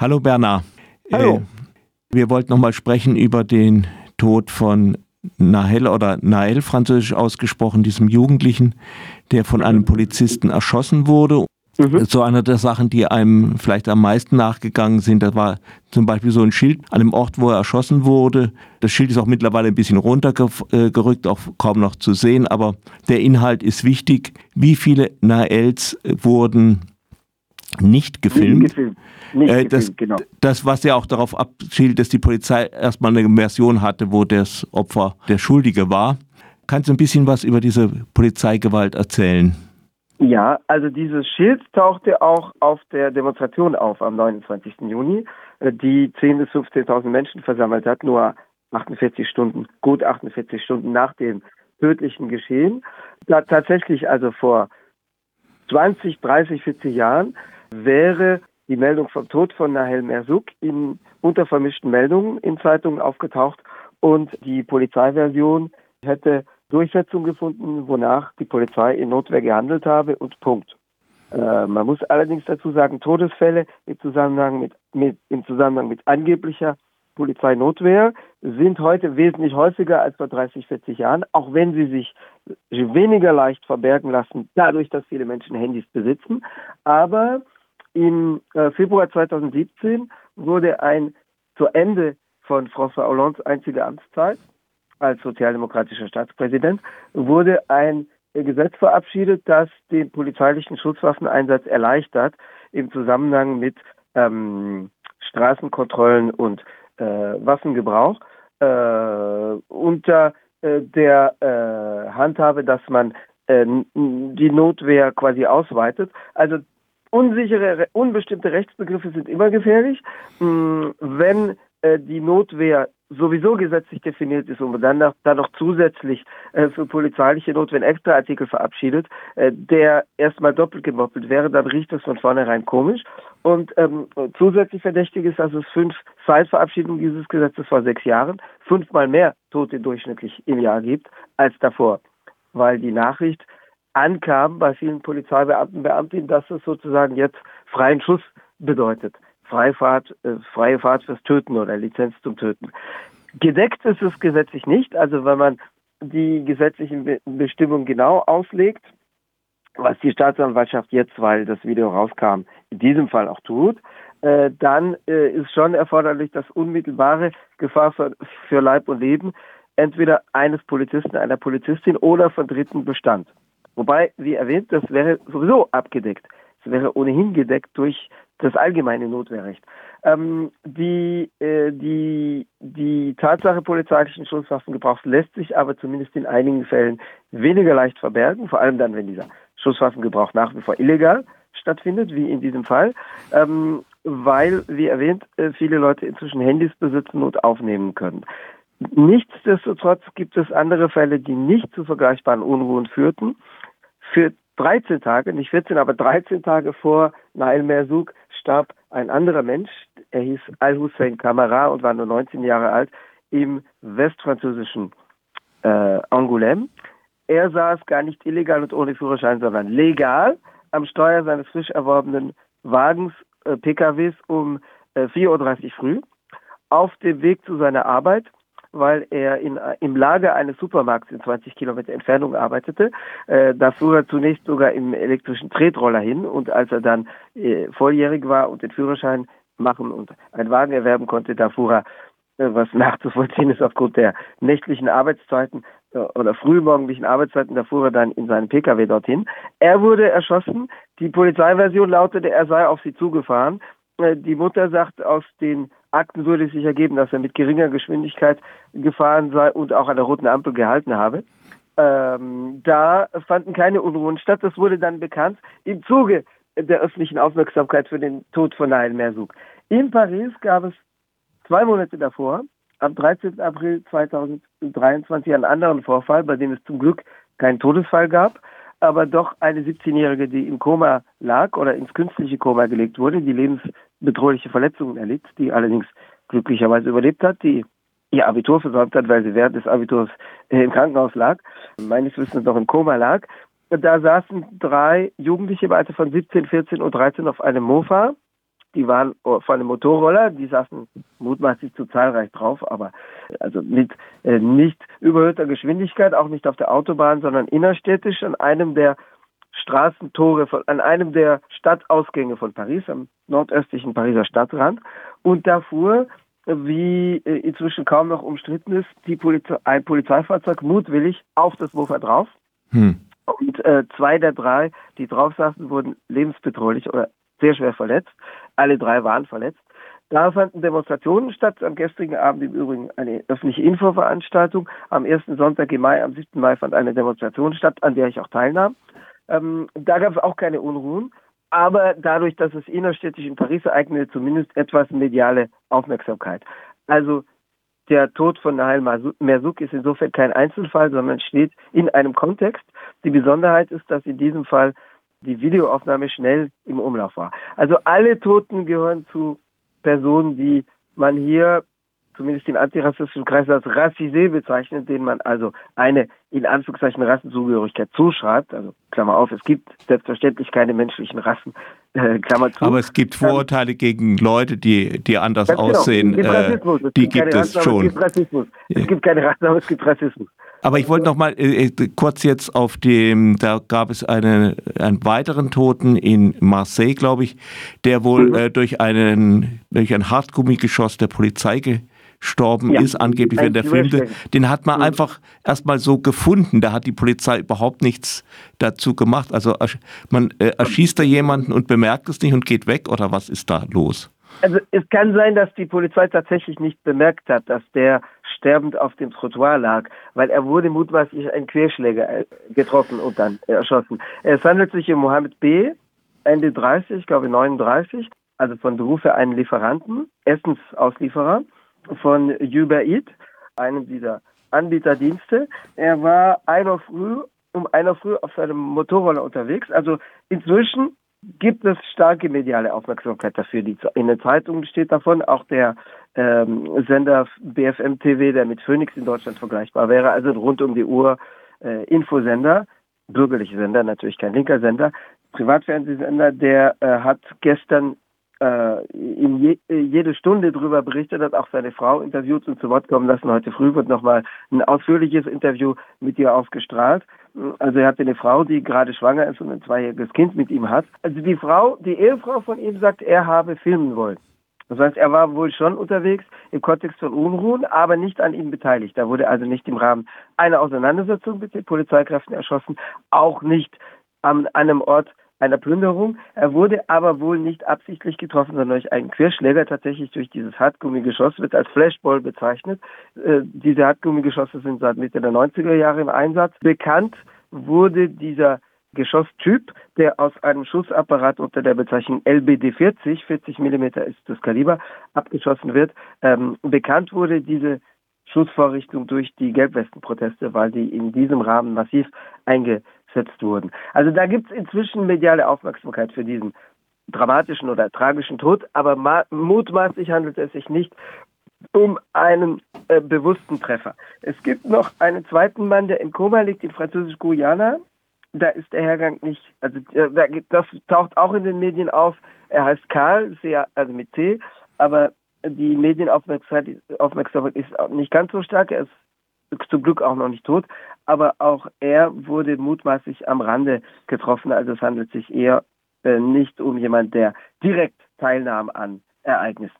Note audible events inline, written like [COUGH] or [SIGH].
Hallo Bernhard. Hallo. Äh, wir wollten nochmal sprechen über den Tod von Nahel oder Nael französisch ausgesprochen, diesem Jugendlichen, der von einem Polizisten erschossen wurde. Mhm. So eine der Sachen, die einem vielleicht am meisten nachgegangen sind, das war zum Beispiel so ein Schild an dem Ort, wo er erschossen wurde. Das Schild ist auch mittlerweile ein bisschen runtergerückt, auch kaum noch zu sehen, aber der Inhalt ist wichtig. Wie viele Naels wurden nicht gefilmt? Nicht gefilmt. Nicht äh, das, genau. das, was ja auch darauf abzielt, dass die Polizei erstmal eine Version hatte, wo das Opfer der Schuldige war. Kannst du ein bisschen was über diese Polizeigewalt erzählen? Ja, also dieses Schild tauchte auch auf der Demonstration auf am 29. Juni, äh, die 10.000 bis 15.000 Menschen versammelt hat, nur 48 Stunden, gut 48 Stunden nach dem tödlichen Geschehen. Da tatsächlich also vor 20, 30, 40 Jahren wäre die Meldung vom Tod von Nahel Merzouk in untervermischten Meldungen in Zeitungen aufgetaucht und die Polizeiversion hätte Durchsetzung gefunden, wonach die Polizei in Notwehr gehandelt habe und Punkt. Äh, man muss allerdings dazu sagen, Todesfälle im Zusammenhang mit, mit, im Zusammenhang mit angeblicher Polizeinotwehr sind heute wesentlich häufiger als vor 30, 40 Jahren, auch wenn sie sich weniger leicht verbergen lassen, dadurch, dass viele Menschen Handys besitzen. Aber im äh, Februar 2017 wurde ein zu Ende von François Hollandes einzige Amtszeit als sozialdemokratischer Staatspräsident, wurde ein Gesetz verabschiedet, das den polizeilichen Schusswaffeneinsatz erleichtert im Zusammenhang mit ähm, Straßenkontrollen und äh, Waffengebrauch äh, unter äh, der äh, Handhabe, dass man äh, die Notwehr quasi ausweitet. Also unsichere, unbestimmte Rechtsbegriffe sind immer gefährlich. Mm, wenn äh, die Notwehr sowieso gesetzlich definiert ist und dann noch, dann noch zusätzlich äh, für polizeiliche Notwehr extra Artikel verabschiedet, äh, der erstmal doppelt gemoppelt wäre, dann riecht das von vornherein komisch. Und ähm, zusätzlich verdächtig ist, dass es fünf seit Verabschiedung dieses Gesetzes vor sechs Jahren fünfmal mehr Tote durchschnittlich im Jahr gibt als davor, weil die Nachricht ankam bei vielen Polizeibeamten, Beamtinnen, dass es sozusagen jetzt freien Schuss bedeutet. Freifahrt, äh, freie Fahrt fürs Töten oder Lizenz zum Töten. Gedeckt ist es gesetzlich nicht, also wenn man die gesetzlichen Be Bestimmungen genau auslegt, was die Staatsanwaltschaft jetzt, weil das Video rauskam, in diesem Fall auch tut, äh, dann äh, ist schon erforderlich, dass unmittelbare Gefahr für, für Leib und Leben entweder eines Polizisten, einer Polizistin oder von Dritten bestand. Wobei, wie erwähnt, das wäre sowieso abgedeckt. Es wäre ohnehin gedeckt durch das allgemeine Notwehrrecht. Ähm, die, äh, die, die Tatsache polizeilichen Schusswaffengebrauchs lässt sich aber zumindest in einigen Fällen weniger leicht verbergen, vor allem dann, wenn dieser Schusswaffengebrauch nach wie vor illegal stattfindet, wie in diesem Fall, ähm, weil, wie erwähnt, äh, viele Leute inzwischen Handys besitzen und aufnehmen können. Nichtsdestotrotz gibt es andere Fälle, die nicht zu vergleichbaren Unruhen führten. Für 13 Tage, nicht 14, aber 13 Tage vor Nail Merzouk starb ein anderer Mensch. Er hieß Al-Hussein Kamara und war nur 19 Jahre alt im westfranzösischen äh, Angoulême. Er saß gar nicht illegal und ohne Führerschein, sondern legal am Steuer seines frisch erworbenen Wagens, äh, PKWs um äh, 4.30 Uhr früh auf dem Weg zu seiner Arbeit weil er in, im Lager eines Supermarkts in 20 Kilometer Entfernung arbeitete. Äh, da fuhr er zunächst sogar im elektrischen Tretroller hin und als er dann äh, volljährig war und den Führerschein machen und einen Wagen erwerben konnte, da fuhr er äh, was [LAUGHS] nachzuvollziehen ist aufgrund der nächtlichen Arbeitszeiten äh, oder frühmorgendlichen Arbeitszeiten, da fuhr er dann in seinen Pkw dorthin. Er wurde erschossen. Die Polizeiversion lautete, er sei auf sie zugefahren. Äh, die Mutter sagt, aus den Akten würde sich ergeben, dass er mit geringer Geschwindigkeit gefahren sei und auch an der roten Ampel gehalten habe. Ähm, da fanden keine Unruhen statt. Das wurde dann bekannt im Zuge der öffentlichen Aufmerksamkeit für den Tod von Nail Merzouk. In Paris gab es zwei Monate davor, am 13. April 2023, einen anderen Vorfall, bei dem es zum Glück keinen Todesfall gab aber doch eine 17-Jährige, die im Koma lag oder ins künstliche Koma gelegt wurde, die lebensbedrohliche Verletzungen erlitt, die allerdings glücklicherweise überlebt hat, die ihr Abitur versäumt hat, weil sie während des Abiturs im Krankenhaus lag, meines Wissens noch im Koma lag. Da saßen drei Jugendliche im Alter von 17, 14 und 13 auf einem Mofa Die waren vor einem Motorroller, die saßen mutmaßlich zu zahlreich drauf, aber also mit äh, nicht überhöhter Geschwindigkeit, auch nicht auf der Autobahn, sondern innerstädtisch an einem der Straßentore, von, an einem der Stadtausgänge von Paris, am nordöstlichen Pariser Stadtrand. Und da fuhr, wie äh, inzwischen kaum noch umstritten ist, die Polizei, ein Polizeifahrzeug mutwillig auf das Mofa drauf. Hm. Und äh, zwei der drei, die drauf saßen, wurden lebensbedrohlich oder sehr schwer verletzt. Alle drei waren verletzt. Da fanden Demonstrationen statt. Am gestrigen Abend im Übrigen eine öffentliche Infoveranstaltung. Am ersten Sonntag im Mai, am 7. Mai fand eine Demonstration statt, an der ich auch teilnahm. Ähm, da gab es auch keine Unruhen. Aber dadurch, dass es innerstädtisch in Paris ereignete, zumindest etwas mediale Aufmerksamkeit. Also der Tod von Nahel Merzouk ist insofern kein Einzelfall, sondern steht in einem Kontext. Die Besonderheit ist, dass in diesem Fall die Videoaufnahme schnell im Umlauf war. Also alle Toten gehören zu Personen, die man hier zumindest im antirassistischen Kreis als Rassisé bezeichnet, denen man also eine in Anführungszeichen Rassenzugehörigkeit zuschreibt. Also Klammer auf, es gibt selbstverständlich keine menschlichen Rassen, äh, Klammer zu. Aber es gibt Vorurteile ähm, gegen Leute, die, die anders genau. aussehen. Genau. Es gibt Rassismus. Es die gibt, es Rassen, schon. Es gibt Rassismus. Es gibt keine Rassen, aber es gibt Rassismus. Aber ich wollte noch mal äh, äh, kurz jetzt auf dem, da gab es eine, einen weiteren Toten in Marseille, glaube ich, der wohl mhm. äh, durch einen durch ein Hartgummigeschoss der Polizei gestorben ja. ist, angeblich während der Filmte. Den hat man mhm. einfach erstmal so gefunden. Da hat die Polizei überhaupt nichts dazu gemacht. Also man äh, erschießt da jemanden und bemerkt es nicht und geht weg oder was ist da los? Also es kann sein, dass die Polizei tatsächlich nicht bemerkt hat, dass der sterbend auf dem Trottoir lag, weil er wurde mutmaßlich ein Querschläger äh, getroffen und dann erschossen. Es handelt sich um Mohammed B., Ende 30, ich glaube 39, also von Berufe einen Lieferanten, Essensauslieferer von Uber einem dieser Anbieterdienste. Er war einer früh, um einer früh auf seinem Motorroller unterwegs. Also inzwischen gibt es starke mediale Aufmerksamkeit dafür. Die, in den Zeitungen steht davon, auch der ähm, Sender BFM TV, der mit Phoenix in Deutschland vergleichbar wäre, also rund um die Uhr äh, Infosender, bürgerliche Sender, natürlich kein linker Sender, Privatfernsehsender, der äh, hat gestern äh, in je, jede Stunde darüber berichtet, hat auch seine Frau interviewt und zu Wort kommen lassen. Heute früh wird nochmal ein ausführliches Interview mit ihr ausgestrahlt. Also er hatte eine Frau, die gerade schwanger ist und ein zweijähriges Kind mit ihm hat. Also die Frau, die Ehefrau von ihm sagt, er habe filmen wollen. Das heißt, er war wohl schon unterwegs im Kontext von Unruhen, aber nicht an ihm beteiligt. Da wurde also nicht im Rahmen einer Auseinandersetzung mit den Polizeikräften erschossen, auch nicht an einem Ort, einer Plünderung. Er wurde aber wohl nicht absichtlich getroffen, sondern durch einen Querschläger tatsächlich durch dieses Hartgummigeschoss, wird als Flashball bezeichnet. Äh, diese Hartgummigeschosse sind seit Mitte der 90er Jahre im Einsatz. Bekannt wurde dieser Geschosstyp, der aus einem Schussapparat unter der Bezeichnung LBD 40, 40 Millimeter ist das Kaliber, abgeschossen wird. Ähm, bekannt wurde diese Schussvorrichtung durch die Gelbwestenproteste, weil die in diesem Rahmen massiv einge gesetzt wurden. Also da gibt es inzwischen mediale Aufmerksamkeit für diesen dramatischen oder tragischen Tod, aber mutmaßlich handelt es sich nicht um einen äh, bewussten Treffer. Es gibt noch einen zweiten Mann, der in Koma liegt, in Französisch-Guyana. Da ist der Hergang nicht, also äh, das taucht auch in den Medien auf. Er heißt Karl, also mit C, aber die Medienaufmerksamkeit ist nicht ganz so stark. Er ist zum Glück auch noch nicht tot, aber auch er wurde mutmaßlich am Rande getroffen. Also es handelt sich eher äh, nicht um jemand, der direkt teilnahm an Ereignissen.